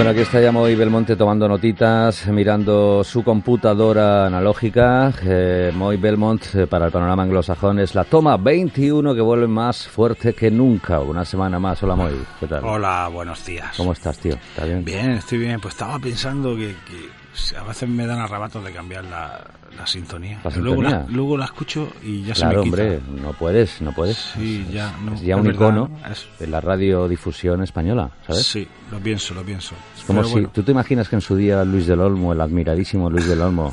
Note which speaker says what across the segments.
Speaker 1: Bueno, aquí está ya Moy Belmonte tomando notitas, mirando su computadora analógica. Eh, Moy Belmont eh, para el panorama anglosajón es la toma 21 que vuelve más fuerte que nunca. Una semana más. Hola Moy, ¿qué tal?
Speaker 2: Hola, buenos días.
Speaker 1: ¿Cómo estás, tío? ¿Está bien?
Speaker 2: Bien, estoy bien. Pues estaba pensando que, que a veces me dan arrebatos de cambiar la, la sintonía.
Speaker 1: ¿La
Speaker 2: luego,
Speaker 1: sintonía?
Speaker 2: la, luego la escucho y ya se
Speaker 1: Claro,
Speaker 2: me quita.
Speaker 1: hombre, no puedes, no puedes.
Speaker 2: Sí,
Speaker 1: Es-
Speaker 2: ya, no,
Speaker 1: es ya un
Speaker 2: verdad,
Speaker 1: icono
Speaker 2: ¿no? Es-
Speaker 1: de la radiodifusión española, ¿sabes?
Speaker 2: Sí, lo pienso, lo pienso.
Speaker 1: Es como
Speaker 2: Pero
Speaker 1: si,
Speaker 2: bueno,
Speaker 1: ¿tú te imaginas que en su día Luis del Olmo, el admiradísimo Luis del Olmo,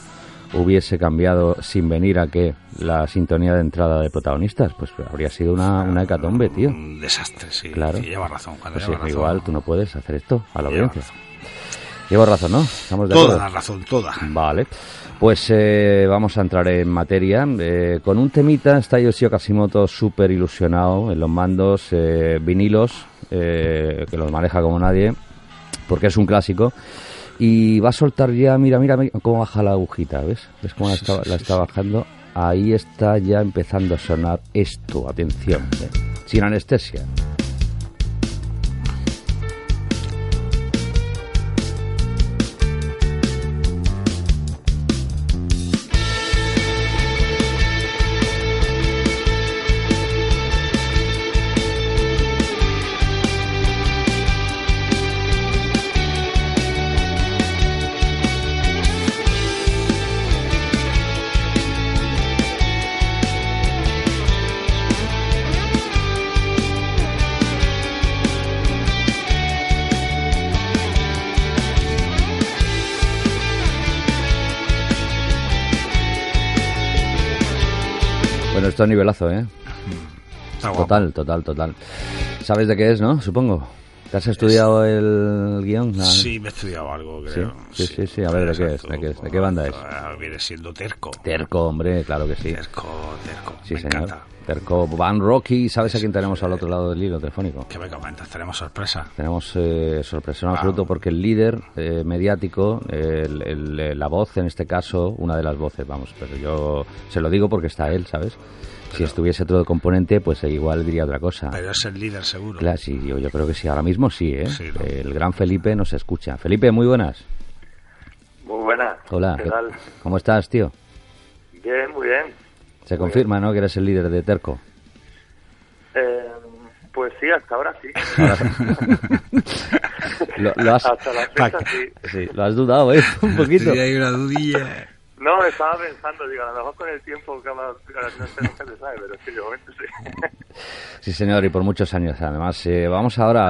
Speaker 1: hubiese cambiado sin venir a que la sintonía de entrada de protagonistas? Pues habría sido una, una hecatombe, tío.
Speaker 2: Un desastre, sí.
Speaker 1: Claro.
Speaker 2: Sí, lleva razón.
Speaker 1: Pues sí,
Speaker 2: lleva razón,
Speaker 1: igual tú no puedes hacer esto a la
Speaker 2: lleva
Speaker 1: audiencia.
Speaker 2: razón.
Speaker 1: Llevo razón, ¿no? Estamos de
Speaker 2: Toda
Speaker 1: acuerdo.
Speaker 2: la razón, toda.
Speaker 1: Vale. Pues eh, vamos a entrar en materia. Eh, con un temita está Yoshio Kasimoto súper ilusionado en los mandos, eh, vinilos, que los maneja como nadie, porque es un clásico. Y va a soltar ya, mira, mira, mira cómo baja la agujita, ¿ves? ¿Ves cómo la está, la bajando? Ahí está ya empezando a sonar esto, atención, sin anestesia. Nivelazo, ¿eh?
Speaker 2: Está.
Speaker 1: Total, total, total. ¿Sabes de qué es, no? Supongo. ¿Te has estudiado el guion?
Speaker 2: Sí, me he estudiado algo, creo.
Speaker 1: Sí, sí, sí, sí. A ver, ¿de qué es? ¿De qué es? ¿De qué banda es?
Speaker 2: Ah, Viene siendo terco.
Speaker 1: Terco, hombre, claro que sí.
Speaker 2: Terco, terco.
Speaker 1: Sí,
Speaker 2: me
Speaker 1: señor.
Speaker 2: encanta.
Speaker 1: Terco Van Rocky. ¿Sabes a quién tenemos al otro lado del hilo telefónico?
Speaker 2: ¿Qué me comentas? Tenemos sorpresa.
Speaker 1: Tenemos eh, sorpresa en
Speaker 2: Wow.
Speaker 1: absoluto porque el líder eh, mediático, el- el- la voz en este caso, una de las voces, vamos, pero yo se lo digo porque está él, ¿sabes? Si estuviese otro componente, pues igual diría otra cosa.
Speaker 2: Pero es el líder seguro.
Speaker 1: Claro, sí, yo, yo creo que sí, ahora mismo sí, ¿eh?
Speaker 2: Sí, ¿no?
Speaker 1: El gran Felipe nos escucha. Felipe, muy buenas.
Speaker 3: Muy buenas.
Speaker 1: Hola,
Speaker 3: ¿Qué
Speaker 1: ¿qué-
Speaker 3: tal?
Speaker 1: ¿cómo estás, tío?
Speaker 3: Bien, muy bien.
Speaker 1: Se confirma, ¿no? Que eres el líder de Terco.
Speaker 3: Eh, pues sí, hasta ahora sí.
Speaker 1: lo, lo has,
Speaker 3: Hasta la fecha sí,
Speaker 1: lo has dudado, ¿eh? Un poquito.
Speaker 2: Sí, hay una dudilla.
Speaker 3: No, estaba pensando, digo, a lo mejor con el tiempo, que va- no sé, nunca se sabe, pero sí, de momento sí.
Speaker 1: Sí, señor, y por muchos años. Además, eh, vamos ahora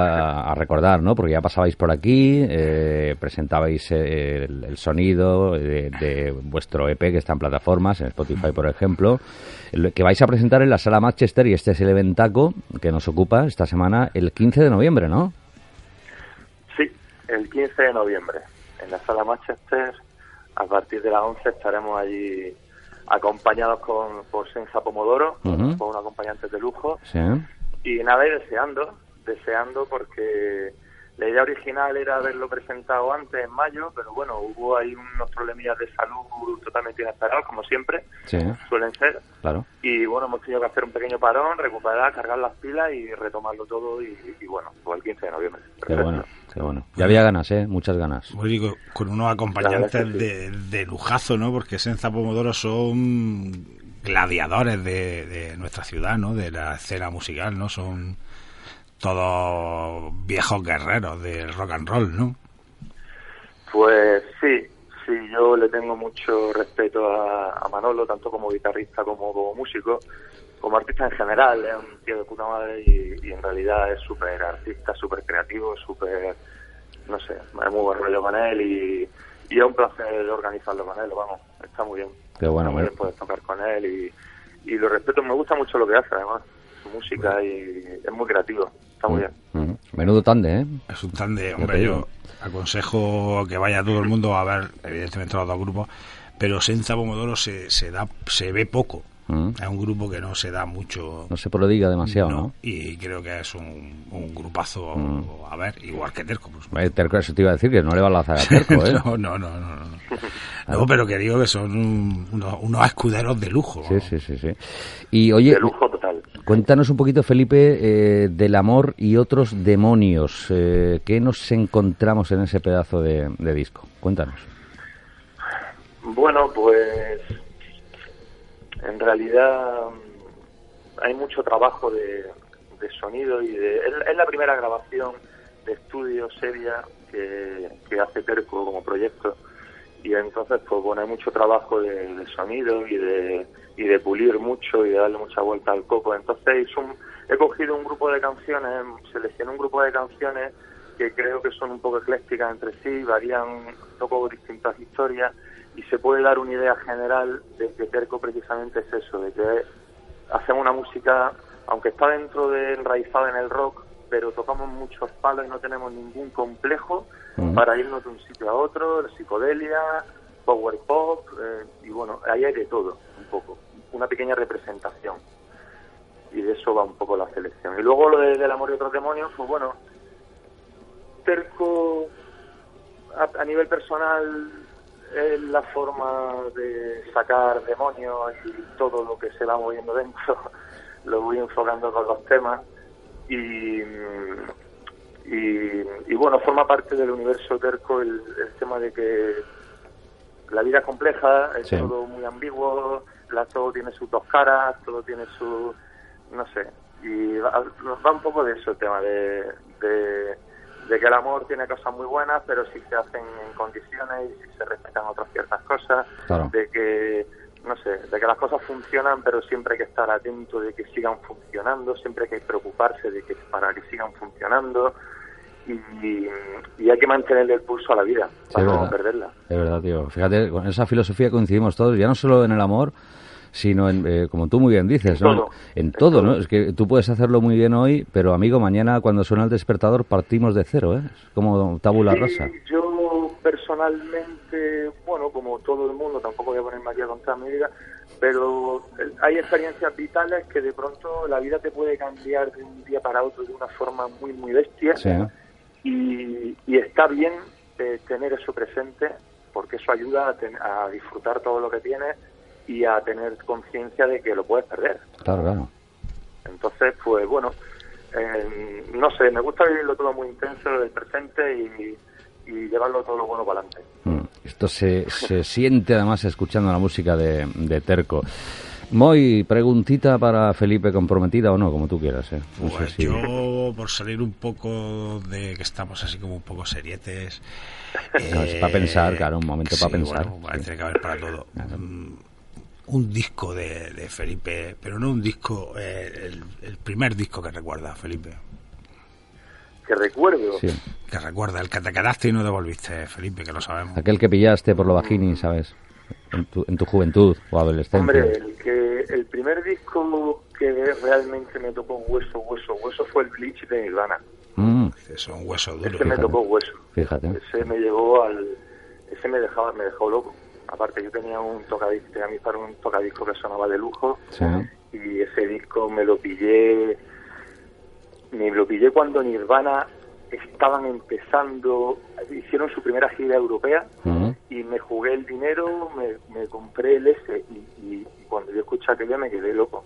Speaker 1: a, a recordar, ¿no? Porque ya pasabais por aquí, eh, presentabais eh, el, el sonido de, de vuestro EP que está en plataformas, en Spotify, por ejemplo, que vais a presentar en la sala Manchester y este es el eventaco que nos ocupa esta semana el 15 de noviembre, ¿no?
Speaker 3: Sí, el 15 de noviembre, en la sala Manchester, a partir de las 11 estaremos allí acompañados con, por Senza Pomodoro,
Speaker 1: Ujú.
Speaker 3: con un acompañante de lujo,
Speaker 1: Sí.
Speaker 3: y nada, y deseando, deseando porque la idea original era haberlo presentado antes, en mayo, pero bueno, hubo ahí unos problemillas de salud totalmente inesperados, como siempre,
Speaker 1: Sí,
Speaker 3: suelen ser,
Speaker 1: claro.
Speaker 3: y bueno, hemos tenido que hacer un pequeño parón, recuperar, cargar las pilas y retomarlo todo, y, y bueno, fue el 15 de noviembre.
Speaker 1: Qué bueno, qué bueno. Ya había ganas, ¿eh? Muchas ganas.
Speaker 2: Pues digo, con unos acompañantes de, de lujazo, ¿no? Porque Senza Pomodoro son gladiadores de, de nuestra ciudad, ¿no? De la escena musical, ¿no? Son todos viejos guerreros del rock and roll, ¿no?
Speaker 3: Pues sí, sí, yo le tengo mucho respeto a, a Manolo, tanto como guitarrista como como músico, como artista en general, es un tío de puta madre y, y en realidad es súper artista, súper creativo, súper, no sé, es muy buen rollo con él y, y es un placer organizarlo con él, vamos, está muy bien.
Speaker 1: Qué bueno,
Speaker 3: muy
Speaker 1: me-
Speaker 3: bien poder tocar con él y, y lo respeto, me gusta mucho lo que hace además, su música y es muy creativo, está muy bien.
Speaker 1: Ujú. Menudo tande, ¿eh?
Speaker 2: Es un tan de,
Speaker 1: te
Speaker 2: hombre, yo aconsejo que vaya todo el mundo a ver, evidentemente los dos grupos, pero Senza Pomodoro se, se da, se ve poco.
Speaker 1: Mm.
Speaker 2: Es un grupo que no se da mucho.
Speaker 1: No se prodiga demasiado, ¿no?
Speaker 2: Y creo que es un, un grupazo
Speaker 1: Mm.
Speaker 2: a ver, igual que Terco.
Speaker 1: Terco, eso te iba a decir, que no le va a lanzar a Terco, ¿eh?
Speaker 2: no, no, no, no, no. No, pero que digo que son un- unos, unos escuderos de lujo.
Speaker 1: Sí, sí, sí, sí. Y oye,
Speaker 3: De lujo total.
Speaker 1: Cuéntanos un poquito, Felipe, eh, del amor y otros demonios. Eh, ¿Qué nos encontramos en ese pedazo de, disco? Cuéntanos.
Speaker 3: Bueno, pues en realidad hay mucho trabajo de, sonido y de, es, es la primera grabación de estudio seria que, que hace Terco como proyecto y entonces pues bueno hay mucho trabajo de, de sonido y de y de pulir mucho y de darle mucha vuelta al coco. Entonces un- he cogido un grupo de canciones seleccioné un grupo de canciones que creo que son un poco eclécticas entre sí varían un poco distintas historias y se puede dar una idea general de que Terco precisamente es eso de que hacemos una música aunque está dentro de enraizada en el rock pero tocamos muchos palos y no tenemos ningún complejo para irnos de un sitio a otro, de psicodelia, power pop, eh, y bueno, ahí hay de todo, un poco, una pequeña representación. Y de eso va un poco la selección. Y luego lo de, del amor y otros demonios, pues bueno, Terco a, a nivel personal es la forma de sacar demonios y todo lo que se va moviendo dentro, lo voy enfocando con los temas y, y, y bueno, forma parte del universo terco el, el tema de que la vida es compleja, es
Speaker 1: Sí.
Speaker 3: todo muy ambiguo, la, todo tiene sus dos caras, todo tiene su, no sé, y va, nos va un poco de eso el tema, de, de, de que el amor tiene cosas muy buenas, pero si se hacen en condiciones y si se respetan otras ciertas cosas,
Speaker 1: Claro.
Speaker 3: de que no sé, de que las cosas funcionan, pero siempre hay que estar atento de que sigan funcionando, siempre hay que preocuparse de que para que sigan funcionando y, y hay que mantenerle el pulso a la vida
Speaker 1: Sí,
Speaker 3: para no perderla.
Speaker 1: Es verdad, tío. Fíjate, con esa filosofía coincidimos todos, ya no solo en el amor, sino en, eh, como tú muy bien dices,
Speaker 3: En
Speaker 1: ¿no?
Speaker 3: todo.
Speaker 1: En
Speaker 3: En
Speaker 1: todo,
Speaker 3: todo.
Speaker 1: ¿no? Es que tú puedes hacerlo muy bien hoy, pero amigo, mañana cuando suena el despertador partimos de cero, ¿eh? Es como tabula
Speaker 3: Sí,
Speaker 1: rasa.
Speaker 3: yo personalmente, bueno, como todo el mundo, tampoco voy a ponerme aquí a contar mi vida, pero eh, hay experiencias vitales que de pronto la vida te puede cambiar de un día para otro de una forma muy, muy bestia.
Speaker 1: Sí,
Speaker 3: y, y está bien eh, tener eso presente porque eso ayuda a, ten- a disfrutar todo lo que tienes y a tener conciencia de que lo puedes perder.
Speaker 1: claro, claro.
Speaker 3: Entonces, pues bueno, eh, no sé, me gusta vivirlo todo muy intenso, el presente y, y llevarlo todo lo bueno para adelante.
Speaker 1: Mm. Esto se, se siente además escuchando la música de, de Terco. Moy, preguntita para Felipe, comprometida o no, como tú quieras, ¿eh? No sé
Speaker 2: Pues
Speaker 1: si-
Speaker 2: yo, por salir un poco de que estamos así como un poco serietes.
Speaker 1: No, es pa' pensar, claro, un momento pa'
Speaker 2: sí,
Speaker 1: pensar,
Speaker 2: bueno,
Speaker 1: sí.
Speaker 2: tiene que haber para todo. Mm, Un disco de, de Felipe, pero no un disco, eh, el, el primer disco que recuerda Felipe.
Speaker 3: Que recuerdo,
Speaker 1: sí.
Speaker 2: Que recuerda, el que te quedaste y no devolviste, Felipe, que lo sabemos.
Speaker 1: Aquel que pillaste por lo bajini, ¿sabes? En tu, en tu juventud o adolescencia.
Speaker 3: hombre, el, que, el primer disco que realmente me tocó hueso, hueso, hueso fue el Bleach de Nirvana.
Speaker 1: Mm,
Speaker 2: Es un hueso duro.
Speaker 3: Ese me
Speaker 1: fíjate.
Speaker 3: tocó hueso.
Speaker 1: fíjate.
Speaker 3: Ese me llevó al... Ese me dejaba, me dejó loco. Aparte yo tenía un tocadisco, tenía mi padre un tocadisco que sonaba de lujo
Speaker 1: Sí.
Speaker 3: y ese disco me lo pillé, me lo pillé cuando Nirvana estaban empezando, hicieron su primera gira europea y me jugué el dinero, me, me compré el S y, y- y cuando yo escuché aquello me quedé loco.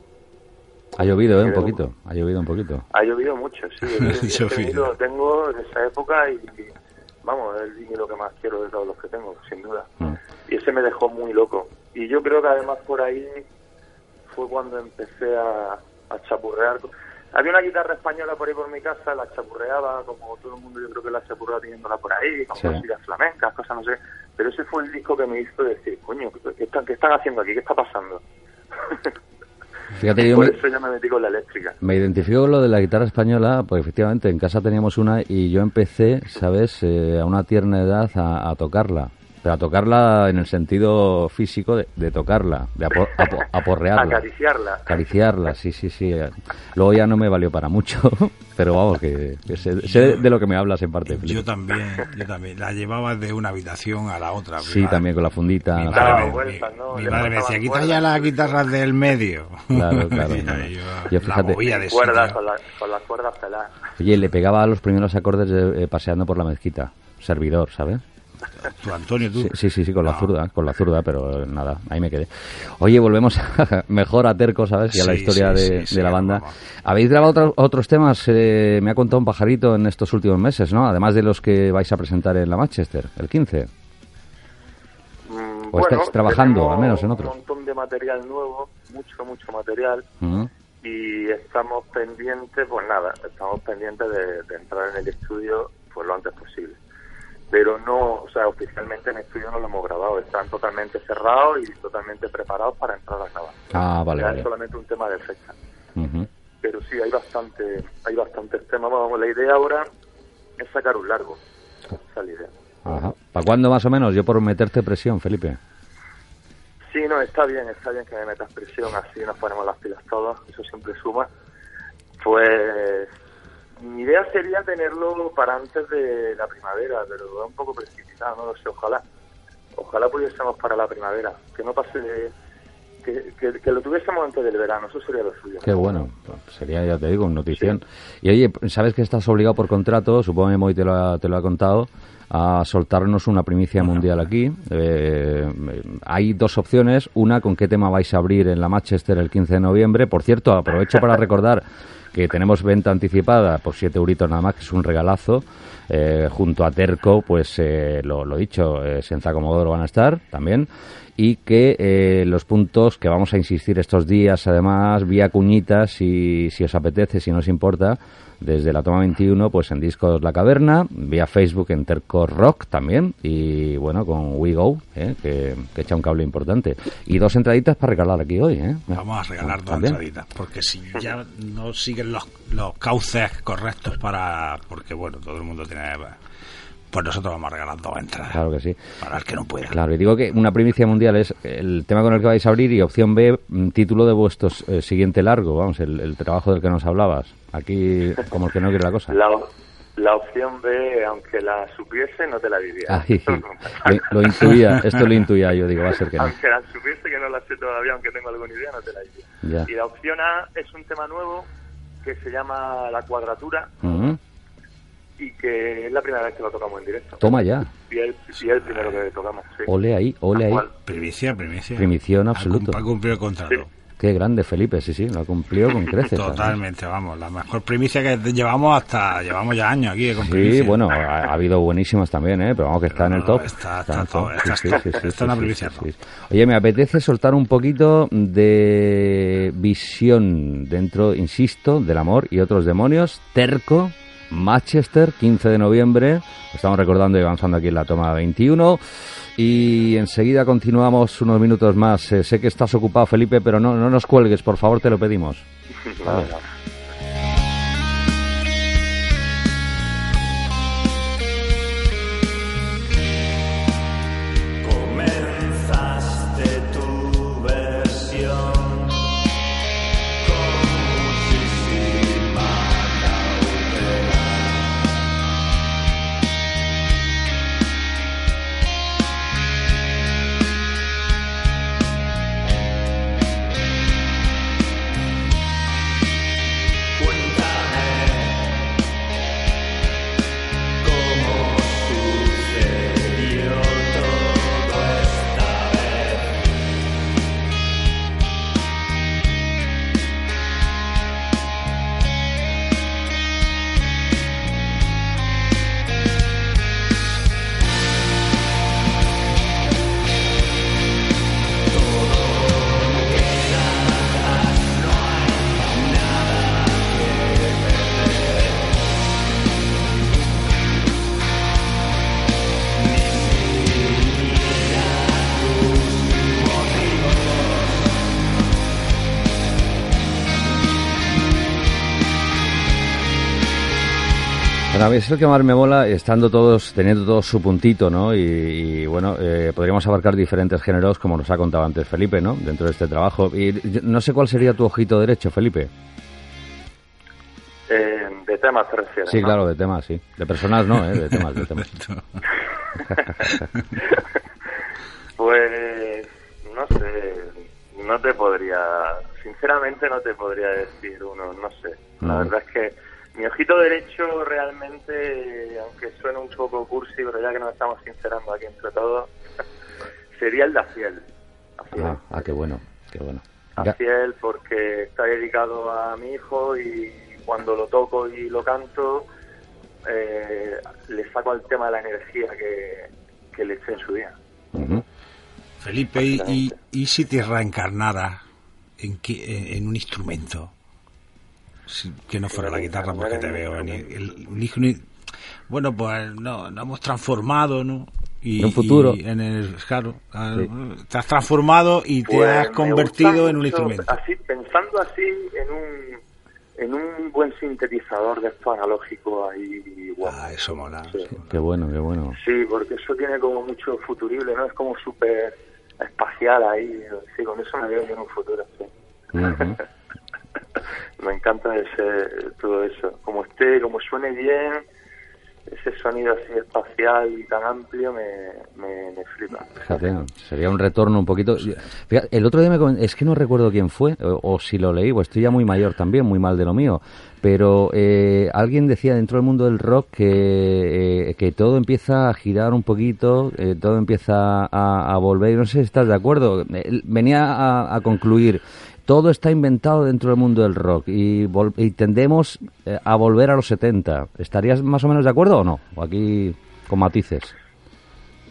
Speaker 1: Ha llovido, ¿eh? Un poquito. Ha llovido un poquito.
Speaker 3: Ha llovido mucho, sí.
Speaker 2: Yo vi.
Speaker 3: vinilo lo tengo de esa época y, y, vamos, es el vinilo que más quiero de todos los que tengo, sin duda.
Speaker 1: Mm.
Speaker 3: Y ese me dejó muy loco. Y yo creo que además por ahí fue cuando empecé a, a chapurrear. Había una guitarra española por ahí por mi casa, la chapurreaba, como todo el mundo yo creo que la chapurreaba teniéndola por ahí, con
Speaker 1: Sí.
Speaker 3: flamencas, cosas no sé. Pero ese fue el disco que me hizo decir, coño, ¿qué están, qué están haciendo aquí? ¿Qué está pasando?
Speaker 1: Fíjate, yo
Speaker 3: por
Speaker 1: me,
Speaker 3: eso ya me metí con la eléctrica.
Speaker 1: me identifico con lo de la guitarra española, porque efectivamente en casa teníamos una y yo empecé, ¿sabes?, Eh, a una tierna edad a, a tocarla. Pero a tocarla en el sentido físico de, de tocarla, de apo- apo- aporrearla.
Speaker 3: Acariciarla.
Speaker 1: Acariciarla, sí, sí, sí. Luego ya no me valió para mucho, pero vamos, que, que sé, sé de lo que me hablas en parte.
Speaker 2: Yo también, yo también. La llevaba de una habitación a la otra.
Speaker 1: Sí, también con la fundita.
Speaker 2: Mi
Speaker 1: no
Speaker 3: Daba
Speaker 2: madre, me,
Speaker 3: ¿no?
Speaker 2: mi madre me decía, quita ya las guitarras del medio.
Speaker 1: Claro, claro,
Speaker 2: Y
Speaker 1: claro.
Speaker 2: yo
Speaker 1: Yo,
Speaker 2: la
Speaker 1: fíjate-
Speaker 2: movía de
Speaker 3: Cuerdas, con, la- con las cuerdas peladas.
Speaker 1: Oye, le pegaba los primeros acordes de- eh, paseando por la mezquita. Servidor, ¿sabes?
Speaker 2: Tú, Antonio, tú.
Speaker 1: Sí, sí, sí, sí, con la zurda, con la zurda, pero nada, ahí me quedé. Oye, volvemos a- mejor a Terco, ¿sabes? Y a la historia
Speaker 2: sí,
Speaker 1: de,
Speaker 2: sí, sí,
Speaker 1: de la banda.
Speaker 2: vamos.
Speaker 1: Habéis grabado otro- otros temas, eh, me ha contado un pajarito en estos últimos meses, ¿no? Además de los que vais a presentar en la Manchester, el 15.
Speaker 3: Mm,
Speaker 1: ¿O estáis trabajando, al menos en otros?
Speaker 3: Un montón de material nuevo, mucho, mucho material.
Speaker 1: Ujú.
Speaker 3: y estamos pendientes, pues nada, estamos pendientes de, de entrar en el estudio pues lo antes posible. Pero no, o sea, oficialmente en estudio no lo hemos grabado, están totalmente cerrados y totalmente preparados para entrar a grabar.
Speaker 1: Ah, vale,
Speaker 3: Ya
Speaker 1: vale.
Speaker 3: es solamente un tema de fecha.
Speaker 1: Ujú.
Speaker 3: Pero sí, hay bastante, hay bastantes temas. Vamos, la idea ahora es sacar un largo. Esa es la idea.
Speaker 1: Ajá. ¿Para cuándo más o menos? Yo por meterte presión, Felipe.
Speaker 3: Sí, no, está bien, está bien que me metas presión, así nos ponemos las pilas todos, eso siempre suma. Pues mi idea sería tenerlo para antes de la primavera, pero es un poco precipitado, no lo sé, ojalá. Ojalá pudiésemos para la primavera, que no pase, de- que, que, que lo tuviésemos antes del verano, eso sería lo suyo.
Speaker 1: Qué bueno, pues sería, ya te digo, una notición. Y oye, sabes que estás obligado por contrato, supongo que Moy te lo ha, te lo ha contado, a soltarnos una primicia mundial aquí. Eh, hay dos opciones, una con qué tema vais a abrir en la Manchester el 15 de noviembre. Por cierto, aprovecho para recordar que tenemos venta anticipada por 7 euritos nada más, que es un regalazo. Eh, junto a Terco, pues eh, lo, lo dicho, eh, Senza Comodoro van a estar también. Y que eh, los puntos que vamos a insistir estos días, además, vía cuñitas, si, si os apetece, si no os importa, desde la toma 21, pues en Discos La Caverna, vía Facebook en Terco Rock también, y bueno, con We Go, eh, que, que echa un cable importante. Y dos entraditas para regalar aquí hoy. ¿eh?
Speaker 2: Vamos a regalar dos
Speaker 1: También.
Speaker 2: entraditas, porque si ya no siguen los, los cauces correctos para... Porque, bueno, todo el mundo tiene... Pues nosotros vamos a regalar dos entradas.
Speaker 1: Claro que sí.
Speaker 2: Para el que no pueda.
Speaker 1: Claro, y digo que una primicia mundial es el tema con el que vais a abrir y opción B, mm, título de vuestro eh, siguiente largo, vamos, el, el trabajo del que nos hablabas. Aquí, como el que no quiere la cosa.
Speaker 3: La, la opción B, aunque la supiese, no te la diría.
Speaker 1: Ahí, lo, lo intuía, esto lo intuía yo, digo, va a ser que no.
Speaker 3: Aunque la supiese que no la sé todavía, aunque tengo alguna idea, no te la diría.
Speaker 1: Ya.
Speaker 3: Y la opción A es un tema nuevo que se llama La Cuadratura
Speaker 1: Ujú.
Speaker 3: Y que es la primera vez que lo tocamos en directo.
Speaker 1: Toma ya,
Speaker 3: Y es, y es el primero que tocamos, sí.
Speaker 1: ole ahí, ole ahí.
Speaker 2: Primicia, primicia.
Speaker 1: Primición absoluto.
Speaker 2: Ha cumplido el contrato.
Speaker 3: Sí.
Speaker 1: Qué grande Felipe, sí, sí, lo ha cumplido con creces.
Speaker 2: Totalmente, vamos. La mejor primicia que llevamos hasta... Llevamos ya años aquí con
Speaker 1: Sí,
Speaker 2: primicia.
Speaker 1: bueno, ha, ha habido buenísimas también, ¿eh? pero vamos que está en el
Speaker 2: no,
Speaker 1: top.
Speaker 2: está-
Speaker 1: en el
Speaker 2: está
Speaker 1: top.
Speaker 2: está- una primicia
Speaker 1: sí,
Speaker 2: top.
Speaker 1: sí. Oye, me apetece soltar un poquito de visión dentro, insisto, del amor y otros demonios. Terco, Manchester, 15 de noviembre. Estamos recordando y avanzando aquí en la toma 21. Y enseguida continuamos unos minutos más. Eh, sé que estás ocupado, Felipe, pero no, no nos cuelgues, por favor, te lo pedimos. Bueno, a mí es lo que más me mola, estando todos, teniendo todos su puntito, ¿no? Y, y, bueno, eh, podríamos abarcar diferentes géneros, como nos ha contado antes Felipe, ¿no? Dentro de este trabajo. Y no sé cuál sería tu ojito derecho, Felipe.
Speaker 3: Eh, de temas te refieres.
Speaker 1: Sí,
Speaker 3: ¿no?
Speaker 1: claro, de temas, sí. De personas no, ¿eh? De temas, de temas.
Speaker 3: Pues no sé, no te podría, sinceramente no te podría decir uno, no sé. La
Speaker 1: No.
Speaker 3: verdad es que mi ojito derecho realmente, aunque suene un poco cursi, pero ya que nos estamos sincerando aquí entre todos, sería el de Aciel. Aciel.
Speaker 1: Ah, ah, qué bueno, qué bueno.
Speaker 3: Aciel porque está dedicado a mi hijo y cuando lo toco y lo canto, eh, le saco al tema de la energía que, que le eché en su día.
Speaker 2: Felipe, ¿y, y, y si te reencarnara en, qué- en, en un instrumento? Si- que no fuera la guitarra, porque te veo en el- hijo- Bueno, pues no, nos hemos transformado, ¿no? Y,
Speaker 1: En un futuro.
Speaker 2: y en el, claro,
Speaker 1: Sí.
Speaker 2: te has transformado y te
Speaker 3: Pues
Speaker 2: has convertido en un instrumento.
Speaker 3: Así, pensando así en un en un buen sintetizador de esto analógico ahí guapo.
Speaker 2: Ah, eso mola.
Speaker 3: Sí.
Speaker 1: Qué bueno, qué bueno.
Speaker 3: Sí, porque eso tiene como mucho futurible, ¿no? Es como súper espacial ahí. Sí, con eso me veo en un futuro, sí.
Speaker 1: Ujú.
Speaker 3: me encanta ese, todo eso. Como esté, como suene bien, ese sonido así espacial y tan amplio me, me, me flipa.
Speaker 1: Fíjate, sería un retorno un poquito. El otro día me comen- es que no recuerdo quién fue, o, si lo leí, pues estoy ya muy mayor también, muy mal de lo mío. Pero eh, alguien decía dentro del mundo del rock que, eh, que todo empieza a girar un poquito, eh, todo empieza a, volver. No sé si estás de acuerdo. Venía a, a concluir. Todo está inventado dentro del mundo del rock y, vol- y tendemos eh, a volver a los 70. ¿Estarías más o menos de acuerdo o no? O aquí con matices.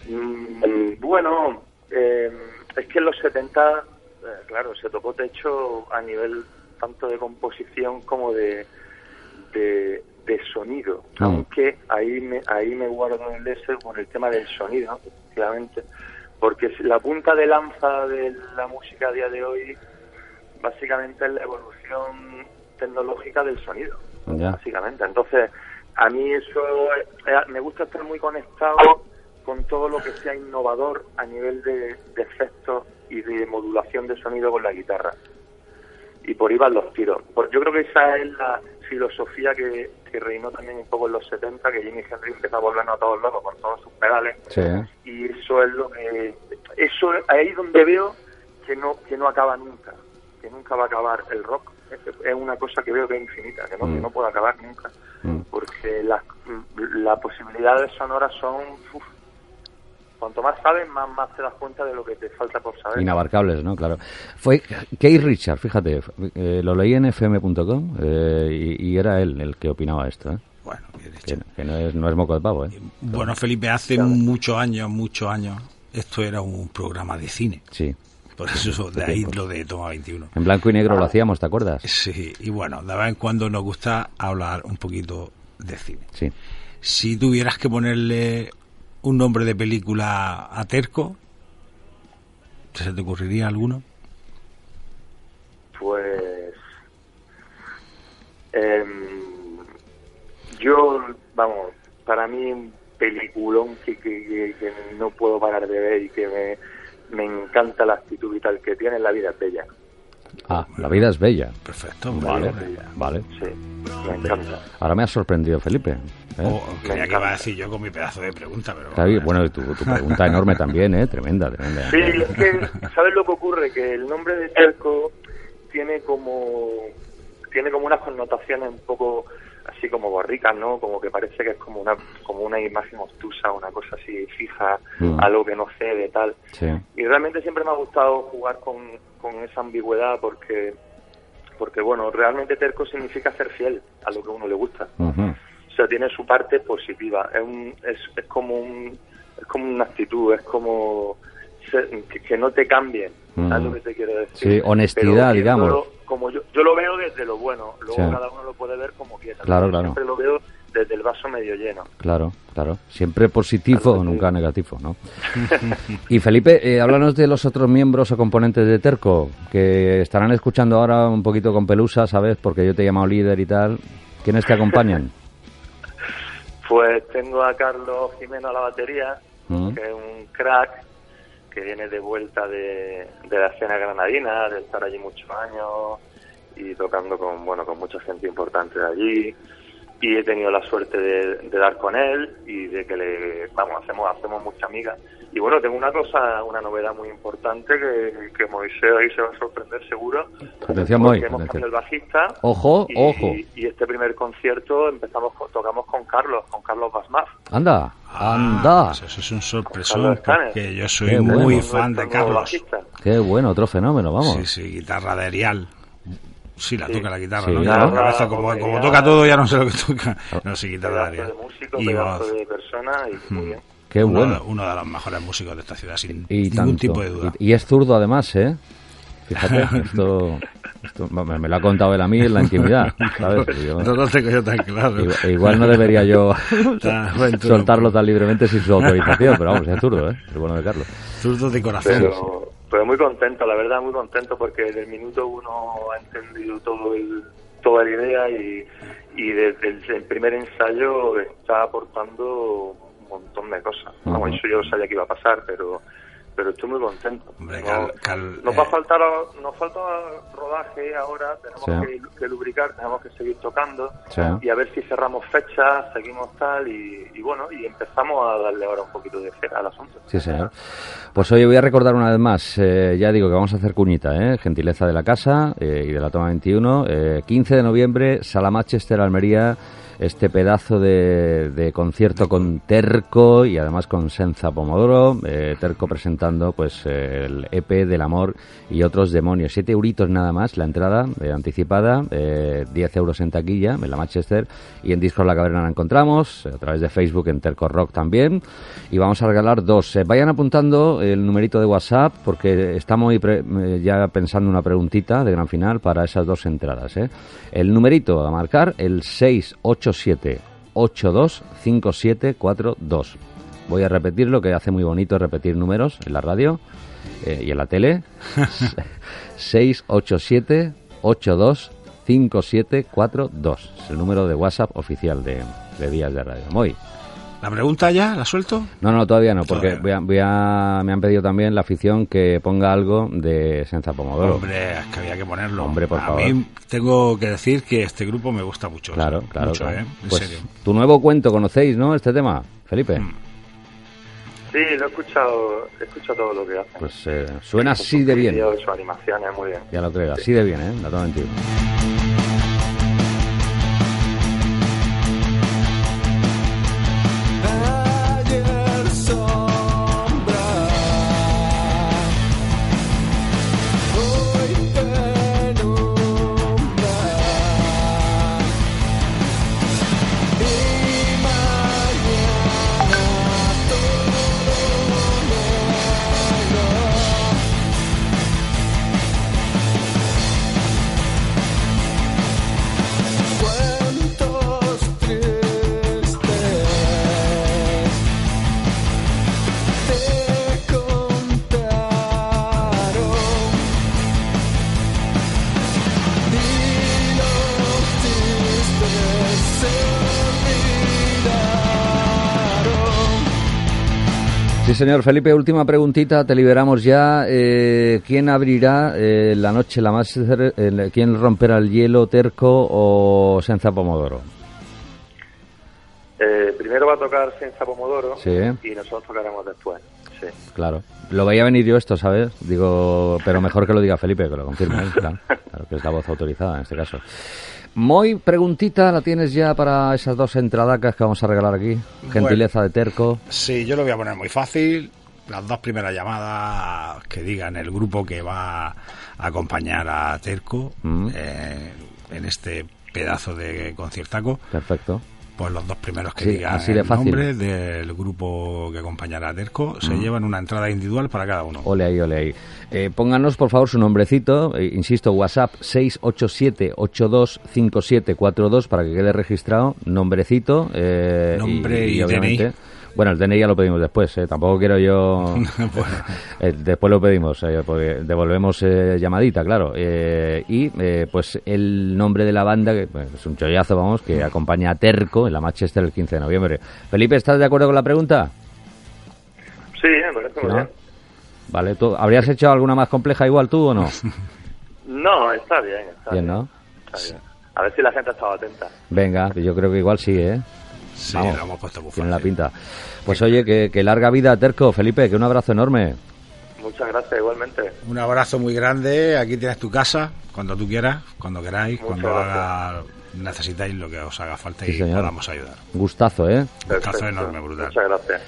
Speaker 3: Mm, Bueno, eh, es que en los 70, eh, claro, se tocó techo a nivel tanto de composición como de, de, de sonido,
Speaker 1: Mm.
Speaker 3: aunque ahí me, ahí me guardo el ese por el tema del sonido, efectivamente, porque la punta de lanza de la música a día de hoy básicamente es la evolución tecnológica del sonido
Speaker 1: Ya.
Speaker 3: básicamente. Entonces, a mí eso eh, me gusta estar muy conectado con todo lo que sea innovador a nivel de, de efectos y de modulación de sonido con la guitarra. Y por ahí van los tiros. Por- yo creo que esa es la filosofía que, que reinó también un poco en los 70, que Jimi Hendrix empezó a volvernos a todos locos con todos sus pedales
Speaker 1: Sí, ¿eh?
Speaker 3: y eso es lo que eso es ahí donde veo que no que no acaba nunca que nunca va a acabar el rock es, una cosa que veo que es infinita que no, que
Speaker 1: Mm.
Speaker 3: no puede acabar nunca
Speaker 1: Mm.
Speaker 3: porque las las posibilidades sonoras son uf, cuanto más sabes más más te das cuenta de lo que te falta por saber
Speaker 1: Inabarcables, ¿no? Claro. Fue Keith Richard, fíjate, eh, lo leí en fm.com eh, y, y era él el que opinaba esto, ¿eh?
Speaker 2: Bueno, bien
Speaker 1: que,
Speaker 2: hecho.
Speaker 1: que no, es, no es moco de pavo, ¿eh?
Speaker 2: Bueno, Felipe, hace muchos años, muchos años, esto era un programa de cine.
Speaker 1: Sí.
Speaker 2: Por eso de ahí lo de Toma 21.
Speaker 1: En blanco y negro lo hacíamos, ¿te acuerdas?
Speaker 2: Sí, y bueno, de vez en cuando nos gusta hablar un poquito de cine.
Speaker 1: Sí.
Speaker 2: Si tuvieras que ponerle un nombre de película a Terco, ¿se te ocurriría alguno?
Speaker 3: pues em, yo vamos para mí un peliculón que, que, que- que no puedo parar de ver y que me, me encanta la actitud vital que tiene la vida es bella
Speaker 1: Ah, la vida es bella.
Speaker 2: Perfecto.
Speaker 1: Vale, vale.
Speaker 3: sí me encanta
Speaker 1: Ahora me has sorprendido, Felipe. ¿eh?
Speaker 2: Creía que iba a decir yo con mi pedazo de pregunta, pero
Speaker 1: Está bien, Bueno, tu, tu pregunta enorme también, ¿eh? Tremenda, tremenda.
Speaker 3: Sí, es que, ¿sabes lo que ocurre? Que el nombre de Terco tiene como tiene como unas connotaciones un poco así como borricas, ¿no? Como que parece que es como una como una imagen obtusa, una cosa así fija,
Speaker 1: Mm.
Speaker 3: algo que no cede, tal.
Speaker 1: Sí.
Speaker 3: Y realmente siempre me ha gustado jugar con, con esa ambigüedad porque porque bueno, realmente terco significa ser fiel a lo que a uno le gusta. O sea, tiene su parte positiva. Es, un, es, es como un, es como una actitud, es como ser- que, que no te cambien. ¿Sabes
Speaker 1: Mm.
Speaker 3: lo que te quiero decir?
Speaker 1: Sí, honestidad, digamos.
Speaker 3: Como yo, yo lo veo desde lo bueno, luego
Speaker 1: Sí.
Speaker 3: cada uno lo puede ver como quiera.
Speaker 1: Claro, claro.
Speaker 3: Siempre lo veo desde el vaso medio lleno.
Speaker 1: Claro, claro. Siempre positivo,
Speaker 3: Claro que sí.
Speaker 1: nunca negativo, ¿no? y Felipe, eh, háblanos de los otros miembros o componentes de Terco, que estarán escuchando ahora un poquito con pelusa, ¿sabes? Porque yo te he llamado líder y tal. ¿Quiénes te acompañan?
Speaker 3: Pues tengo a Carlos Jimeno a la batería,
Speaker 1: Mm.
Speaker 3: que es un crack que viene de vuelta de, de la escena granadina, de estar allí muchos años y tocando con bueno con mucha gente importante de allí. Y he tenido la suerte de, de dar con él y de que le, vamos, hacemos, hacemos mucha amiga. Y bueno, tengo una cosa, una novedad muy importante que, que Moisés ahí se va a sorprender seguro.
Speaker 1: Atención, Moy,
Speaker 3: hemos cambiado el bajista.
Speaker 1: Ojo,
Speaker 3: y,
Speaker 1: ojo.
Speaker 3: Y este primer concierto empezamos con- tocamos con Carlos, con Carlos Basmaz.
Speaker 1: Anda, anda.
Speaker 2: pues eso es un sorpresón porque yo soy
Speaker 1: Qué
Speaker 2: muy
Speaker 1: bueno.
Speaker 2: fan de Carlos.
Speaker 1: Qué bueno, otro fenómeno, vamos.
Speaker 2: Sí, sí, guitarra de Arial. Sí, la
Speaker 3: Sí.
Speaker 2: toca la guitarra,
Speaker 1: Sí,
Speaker 2: ¿no? como, toca todo ya no sé lo que toca. No, sí, guitarra de Arial. Y voz.
Speaker 3: de persona y muy bien.
Speaker 1: Qué
Speaker 2: Uno,
Speaker 1: bueno.
Speaker 2: uno de los mejores músicos de esta ciudad, sin
Speaker 1: Y
Speaker 2: ningún
Speaker 1: tanto.
Speaker 2: tipo de duda.
Speaker 1: Y, y es zurdo además, ¿eh? Fíjate, esto, esto me, me lo ha contado él a mí en la intimidad, ¿sabes? Yo-
Speaker 2: No lo tengo yo tan claro.
Speaker 1: igual, igual no debería yo
Speaker 2: bueno, tú
Speaker 1: soltarlo tan libremente sin su autorización, pero vamos, es zurdo, ¿eh? El bueno de Carlos.
Speaker 2: Zurdo de corazón.
Speaker 3: Pero, pero muy contento, la verdad, muy contento porque desde el minuto uno ha entendido todo el, toda la idea y, y desde el, el primer ensayo está aportando un montón de cosas. Vamos, eso yo sabía que iba a pasar, pero pero estoy muy contento.
Speaker 2: Hombre,
Speaker 3: No-
Speaker 2: Cal- Cal-
Speaker 3: nos va a
Speaker 2: eh,
Speaker 3: faltar nos falta rodaje ahora, tenemos
Speaker 1: Sí.
Speaker 3: que, que lubricar, tenemos que seguir tocando
Speaker 1: Sí.
Speaker 3: y a ver si cerramos fechas, seguimos tal y, y bueno, y empezamos a darle ahora un poquito de cera al asunto.
Speaker 1: Sí, señor. Pues oye, voy a recordar una vez más, eh, ya digo que vamos a hacer cuñita, ¿eh? gentileza de la casa eh, y de la toma 21. eh, 15 de noviembre, Sala Manchester, Almería, este pedazo de, concierto con Terco y además con Senza Pomodoro. eh, Terco presentando pues eh, el EP del amor y otros demonios. Siete euritos nada más la entrada eh, anticipada, eh, 10 euros en taquilla en la Manchester y en Discos La Caverna la encontramos, a través de Facebook en Terco Rock también. Y vamos a regalar dos. Vayan apuntando el numerito de WhatsApp porque estamos ya pensando una preguntita de gran final para esas dos entradas. El numerito a marcar, el 687 825742. Voy a repetirlo, que hace muy bonito repetir números en la radio eh, y en la tele. 687 825742. Es el número de WhatsApp oficial de, de Días de Radio. Muy.
Speaker 2: ¿La pregunta ya? ¿La suelto?
Speaker 1: No, no, todavía no, porque
Speaker 2: Todavía
Speaker 1: voy a, voy a- me han pedido también la afición que ponga algo de Senza Pomodoro.
Speaker 2: Hombre, es que había que ponerlo.
Speaker 1: Hombre, por
Speaker 2: a
Speaker 1: favor.
Speaker 2: mí tengo que decir que este grupo me gusta mucho.
Speaker 1: Claro, claro.
Speaker 2: Mucho,
Speaker 1: claro.
Speaker 2: ¿eh? En
Speaker 1: Pues,
Speaker 2: serio.
Speaker 1: Tu nuevo cuento, ¿conocéis, no? Este tema, Felipe.
Speaker 2: Mm.
Speaker 3: Sí, lo he escuchado, he escuchado todo lo que hacen.
Speaker 1: Pues eh, suena así de bien.
Speaker 3: Vídeos, sus animaciones, muy bien.
Speaker 1: Ya lo creo, así de bien, ¿eh? La toma 21. Sí, señor Felipe, última preguntita, te liberamos ya. Eh, ¿Quién abrirá eh, la noche la más... eh, ¿Quién romperá el hielo, Terco o Senza Pomodoro?
Speaker 3: Eh, primero va a tocar Senza Pomodoro
Speaker 1: Sí.
Speaker 3: y nosotros tocaremos después. Sí.
Speaker 1: Claro. Lo veía venir yo esto, ¿sabes? Digo, pero mejor que lo diga Felipe, que lo confirme. Claro, que es la voz autorizada en este caso. Muy preguntita, ¿la tienes ya para esas dos entradacas que vamos a regalar aquí? Gentileza de Terco.
Speaker 2: Sí, yo lo voy a poner muy fácil. Las dos primeras llamadas que digan el grupo que va a acompañar a Terco
Speaker 1: Mm.
Speaker 2: eh, en este pedazo de conciertaco,
Speaker 1: Perfecto.
Speaker 2: Pues los dos primeros que
Speaker 1: Sí,
Speaker 2: digan
Speaker 1: así de
Speaker 2: el
Speaker 1: fácil.
Speaker 2: nombre del grupo que acompañará a Terco se
Speaker 1: Mm.
Speaker 2: llevan una entrada individual para cada uno.
Speaker 1: Ole ahí, ole ahí. Eh, pónganos, por favor, su nombrecito. eh, insisto, WhatsApp 687-825742 para que quede registrado. Nombrecito. eh,
Speaker 2: Nombre y
Speaker 1: obviamente, Bueno, el DNI ya lo pedimos después, ¿eh? tampoco quiero yo... Eh, después lo pedimos, eh, porque devolvemos eh, llamadita, claro. Eh, y eh, pues el nombre de la banda, que bueno, es un chollazo, vamos, que acompaña a Terco en la Manchester el 15 de noviembre. Felipe, ¿estás de acuerdo con la pregunta?
Speaker 3: Sí, me parece muy
Speaker 1: ¿No?
Speaker 3: bien.
Speaker 1: Vale, ¿tú, ¿habrías hecho alguna más compleja igual tú o no?
Speaker 3: No, está bien, está
Speaker 1: Bien,
Speaker 3: bien.
Speaker 1: ¿no?
Speaker 3: Está bien. A ver si la gente ha estado atenta.
Speaker 1: Venga, yo creo que igual sí, ¿eh?
Speaker 4: Sí,
Speaker 1: Vamos,
Speaker 4: lo hemos puesto muy
Speaker 1: Tiene la pinta. Pues oye, que, que larga vida Terco, Felipe, que un abrazo enorme.
Speaker 3: Muchas gracias, igualmente.
Speaker 4: Un abrazo muy grande. Aquí tienes tu casa, cuando tú quieras, cuando queráis,
Speaker 3: Muchas
Speaker 4: cuando haga- necesitáis lo que os haga falta
Speaker 1: Sí,
Speaker 4: y
Speaker 1: señor.
Speaker 4: podamos ayudar.
Speaker 1: Gustazo, ¿eh?
Speaker 4: Gustazo
Speaker 3: Perfecto.
Speaker 4: enorme, brutal.
Speaker 3: Muchas gracias.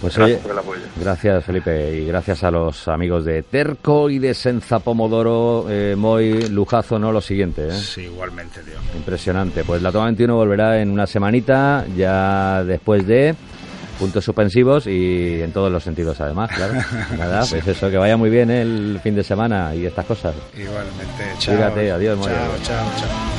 Speaker 1: Pues
Speaker 3: Gracias
Speaker 1: oye,
Speaker 3: por el apoyo.
Speaker 1: gracias Felipe y gracias a los amigos de Terco y de Senza Pomodoro, eh, muy lujazo, ¿no? Lo siguiente, ¿eh?
Speaker 4: Sí, igualmente, tío.
Speaker 1: Impresionante. Pues la toma 21 volverá en una semanita, ya después de puntos suspensivos y en todos los sentidos además, claro. Nada, pues eso, que vaya muy bien el fin de semana y estas cosas.
Speaker 4: Igualmente. Chao.
Speaker 1: Cuídate, adiós,
Speaker 4: Chao, chao, chao.